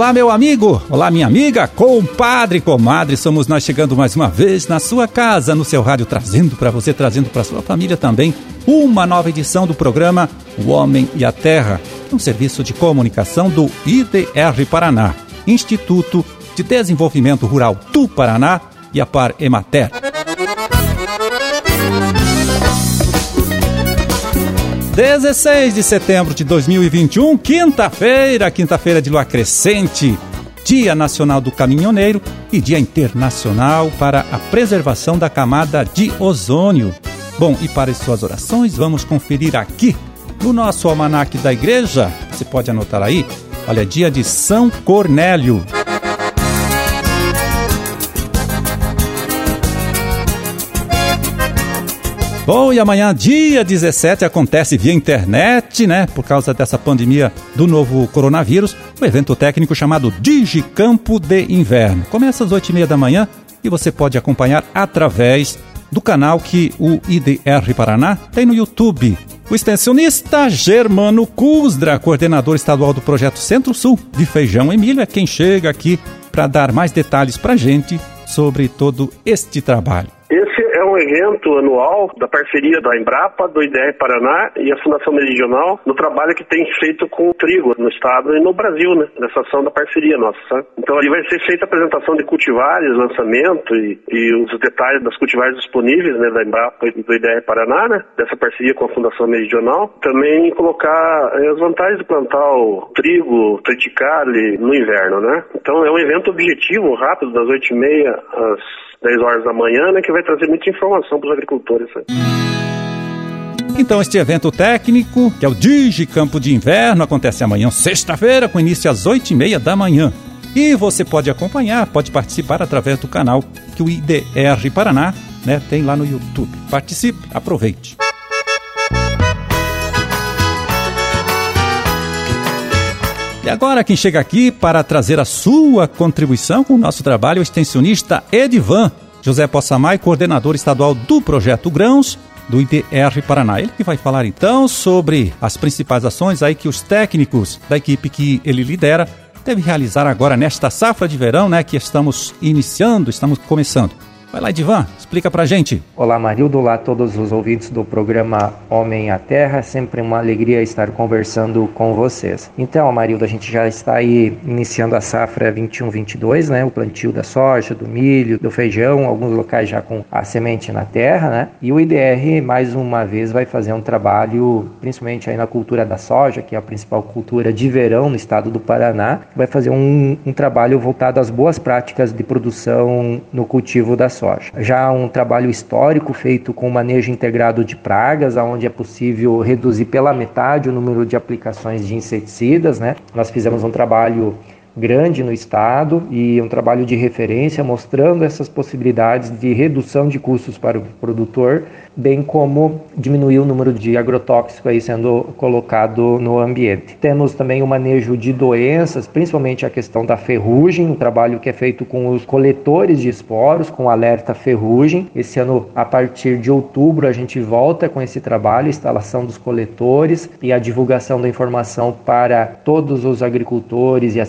Olá, meu amigo! Olá, minha amiga, compadre, comadre, somos nós chegando mais uma vez na sua casa, no seu rádio, trazendo para você, trazendo para sua família também, uma nova edição do programa O Homem e a Terra, um serviço de comunicação do IDR Paraná, Instituto de Desenvolvimento Rural do Paraná e a Par Emater. 16 de setembro de 2021, quinta-feira, quinta-feira de lua crescente, Dia Nacional do Caminhoneiro e Dia Internacional para a Preservação da Camada de Ozônio. Bom, e para as suas orações, vamos conferir aqui no nosso almanaque da igreja. Você pode anotar aí. Olha, dia de São Cornélio. Bom, e amanhã, dia 17, acontece via internet, né? Por causa dessa pandemia do novo coronavírus, o um evento técnico chamado Digicampo de Inverno. Começa às 8 e meia da manhã e você pode acompanhar através do canal que o IDR Paraná tem no YouTube. O extensionista Germano Cusdra, coordenador estadual do projeto Centro-Sul de Feijão Emílio, é quem chega aqui para dar mais detalhes para a gente sobre todo este trabalho é um evento anual da parceria da Embrapa, do IDR Paraná e a Fundação Meridional no trabalho que tem feito com o trigo no estado e no Brasil, né? Nessa ação da parceria nossa, sabe? Então ali vai ser feita a apresentação de cultivares, lançamento e, e os detalhes das cultivares disponíveis, né? Da Embrapa e do IDR Paraná, né? Dessa parceria com a Fundação Meridional. Também colocar eh, as vantagens de plantar o trigo, triticale no inverno, né? Então é um evento objetivo, rápido, das 8h30 às 10 horas da manhã, né, que vai trazer muita informação para os agricultores. Né? Então, este evento técnico, que é o Digi Campo de Inverno, acontece amanhã, sexta-feira, com início às 8h30 da manhã. E você pode acompanhar, pode participar através do canal que o IDR Paraná né, tem lá no YouTube. Participe, aproveite. E agora quem chega aqui para trazer a sua contribuição com o nosso trabalho o extensionista Edivan José Possamay, coordenador estadual do Projeto Grãos do IDR Paraná. Ele que vai falar então sobre as principais ações aí que os técnicos da equipe que ele lidera devem realizar agora nesta safra de verão, né, que estamos iniciando, estamos começando. Vai lá, Divan, explica pra gente. Olá, Marildo, olá a todos os ouvintes do programa Homem à Terra. Sempre uma alegria estar conversando com vocês. Então, Marildo, a gente já está aí iniciando a safra 21-22, né? O plantio da soja, do milho, do feijão, alguns locais já com a semente na terra, né? E o IDR, mais uma vez, vai fazer um trabalho, principalmente aí na cultura da soja, que é a principal cultura de verão no estado do Paraná, vai fazer um, um trabalho voltado às boas práticas de produção no cultivo da soja soja. Já um trabalho histórico feito com manejo integrado de pragas, onde é possível reduzir pela metade o número de aplicações de inseticidas. Né? Nós fizemos um trabalho grande no estado e um trabalho de referência mostrando essas possibilidades de redução de custos para o produtor bem como diminuir o número de agrotóxicos aí sendo colocado no ambiente. Temos também o manejo de doenças, principalmente a questão da ferrugem, um trabalho que é feito com os coletores de esporos, com alerta ferrugem. Esse ano, a partir de outubro, a gente volta com esse trabalho, instalação dos coletores e a divulgação da informação para todos os agricultores e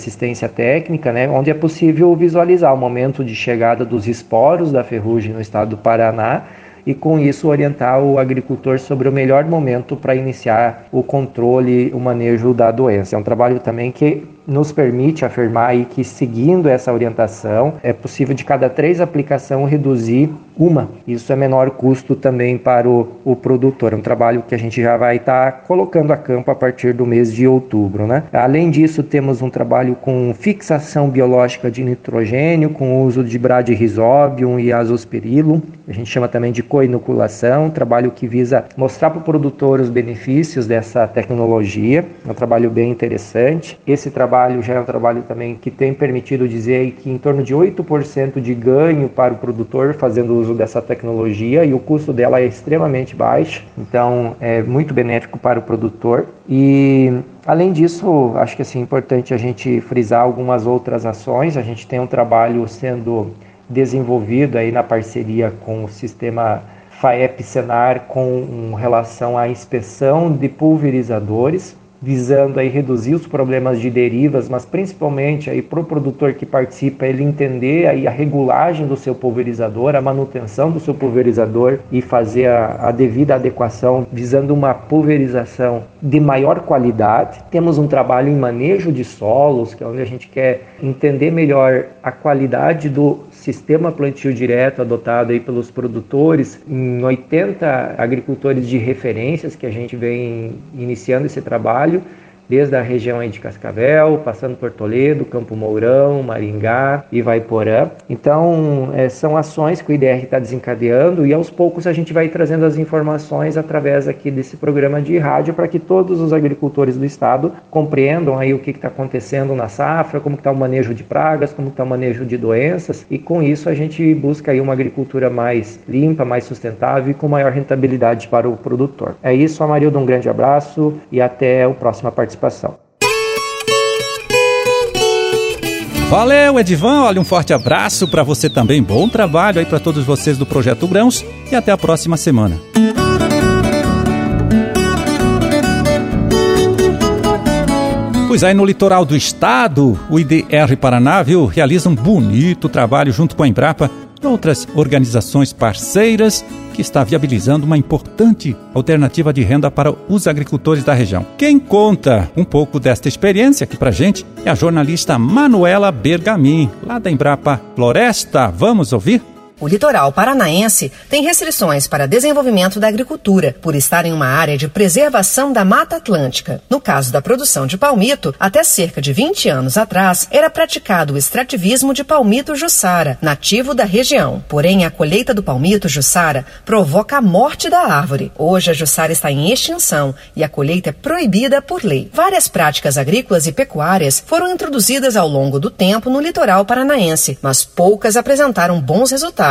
técnica, né, onde é possível visualizar o momento de chegada dos esporos da ferrugem no estado do Paraná e com isso orientar o agricultor sobre o melhor momento para iniciar o controle, o manejo da doença. É um trabalho também que nos permite afirmar aí que seguindo essa orientação é possível de cada três aplicações reduzir uma. Isso é menor custo também para o, o produtor. É um trabalho que a gente já vai estar tá colocando a campo a partir do mês de outubro. Né? Além disso, temos um trabalho com fixação biológica de nitrogênio, com uso de bradyrhizobium e azospirillum. A gente chama também de coinoculação, um trabalho que visa mostrar para o produtor os benefícios dessa tecnologia. É um trabalho bem interessante. Esse trabalho já é um trabalho também que tem permitido dizer que em torno de 8% de ganho para o produtor fazendo uso dessa tecnologia e o custo dela é extremamente baixo, então é muito benéfico para o produtor. E além disso, acho que assim, é importante a gente frisar algumas outras ações. A gente tem um trabalho sendo desenvolvido aí na parceria com o sistema FAEP Senar com relação à inspeção de pulverizadores visando aí reduzir os problemas de derivas, mas principalmente aí para o produtor que participa ele entender aí a regulagem do seu pulverizador, a manutenção do seu pulverizador e fazer a, a devida adequação visando uma pulverização de maior qualidade. Temos um trabalho em manejo de solos, que é onde a gente quer entender melhor a qualidade do sistema plantio direto adotado aí pelos produtores em 80 agricultores de referências que a gente vem iniciando esse trabalho desde a região aí de Cascavel, passando por Toledo, Campo Mourão, Maringá e Vaiporã. Então, é, são ações que o IDR está desencadeando e aos poucos a gente vai trazendo as informações através aqui desse programa de rádio para que todos os agricultores do estado compreendam aí o que está acontecendo na safra, como está o manejo de pragas, como está o manejo de doenças e com isso a gente busca aí uma agricultura mais limpa, mais sustentável e com maior rentabilidade para o produtor. É isso, Amarildo, um grande abraço e até a próxima participação participação. Valeu, Edivan. Olha, um forte abraço para você também. Bom trabalho aí para todos vocês do Projeto Grãos e até a próxima semana. Pois aí, no litoral do estado, o IDR Paraná, viu, realiza um bonito trabalho junto com a Embrapa e outras organizações parceiras que está viabilizando uma importante alternativa de renda para os agricultores da região. Quem conta um pouco desta experiência aqui para gente é a jornalista Manuela Bergamin, lá da Embrapa Floresta. Vamos ouvir? O litoral paranaense tem restrições para desenvolvimento da agricultura, por estar em uma área de preservação da Mata Atlântica. No caso da produção de palmito, até cerca de 20 anos atrás, era praticado o extrativismo de palmito jussara, nativo da região. Porém, a colheita do palmito jussara provoca a morte da árvore. Hoje, a jussara está em extinção e a colheita é proibida por lei. Várias práticas agrícolas e pecuárias foram introduzidas ao longo do tempo no litoral paranaense, mas poucas apresentaram bons resultados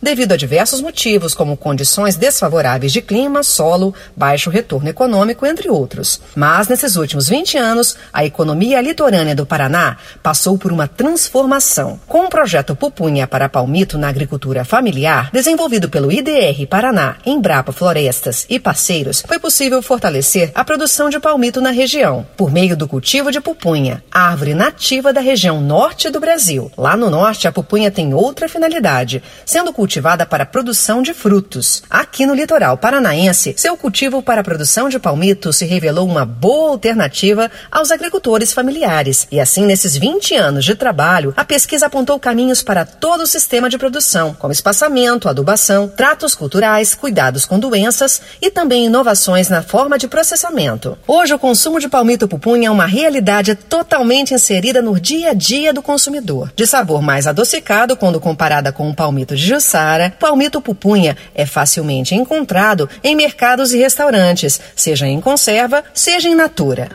devido a diversos motivos, como condições desfavoráveis de clima, solo, baixo retorno econômico, entre outros. Mas nesses últimos 20 anos, a economia litorânea do Paraná passou por uma transformação. Com o projeto Pupunha para Palmito na agricultura familiar, desenvolvido pelo IDR Paraná, Embrapa Florestas e parceiros, foi possível fortalecer a produção de palmito na região, por meio do cultivo de pupunha, árvore nativa da região norte do Brasil. Lá no norte, a pupunha tem outra finalidade, sendo cultivada para produção de frutos. Aqui no litoral paranaense, seu cultivo para produção de palmito se revelou uma boa alternativa aos agricultores familiares. E assim, nesses 20 anos de trabalho, a pesquisa apontou caminhos para todo o sistema de produção, como espaçamento, adubação, tratos culturais, cuidados com doenças e também inovações na forma de processamento. Hoje, o consumo de palmito pupunha é uma realidade totalmente inserida no dia a dia do consumidor. De sabor mais adocicado quando comparada com o palmito palmito de Jussara, palmito pupunha é facilmente encontrado em mercados e restaurantes, seja em conserva, seja em natura.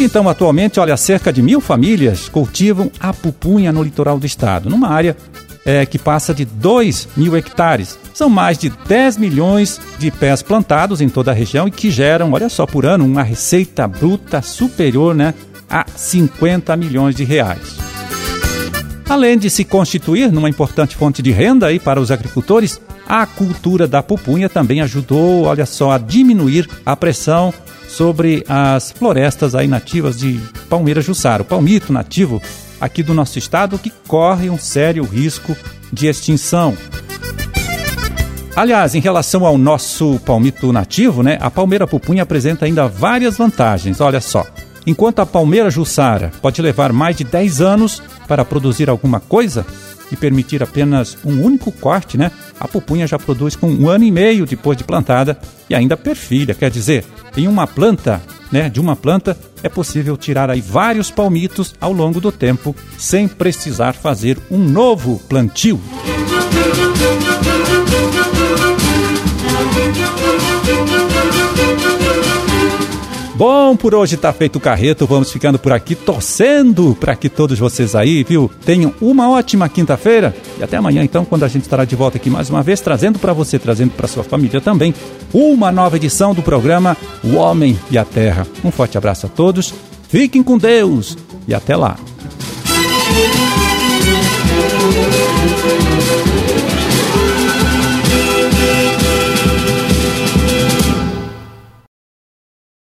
Então, atualmente, olha, cerca de mil famílias cultivam a pupunha no litoral do estado, numa área é, que passa de 2 mil hectares. São mais de 10 milhões de pés plantados em toda a região e que geram, olha só, por ano, uma receita bruta superior né, a 50 milhões de reais. Além de se constituir numa importante fonte de renda aí para os agricultores, a cultura da pupunha também ajudou, olha só, a diminuir a pressão sobre as florestas aí nativas de Palmeira Jussara, o palmito nativo aqui do nosso estado que corre um sério risco de extinção. Aliás, em relação ao nosso palmito nativo, né, a palmeira pupunha apresenta ainda várias vantagens. Olha só, enquanto a palmeira jussara pode levar mais de 10 anos para produzir alguma coisa e permitir apenas um único corte, né? A pupunha já produz com um ano e meio depois de plantada e ainda perfilha, quer dizer, em uma planta, né? De uma planta é possível tirar aí vários palmitos ao longo do tempo sem precisar fazer um novo plantio. Bom, por hoje tá feito o carreto, vamos ficando por aqui torcendo para que todos vocês aí, viu, tenham uma ótima quinta-feira e até amanhã então, quando a gente estará de volta aqui mais uma vez, trazendo para você, trazendo para sua família também, uma nova edição do programa O Homem e a Terra. Um forte abraço a todos, fiquem com Deus e até lá.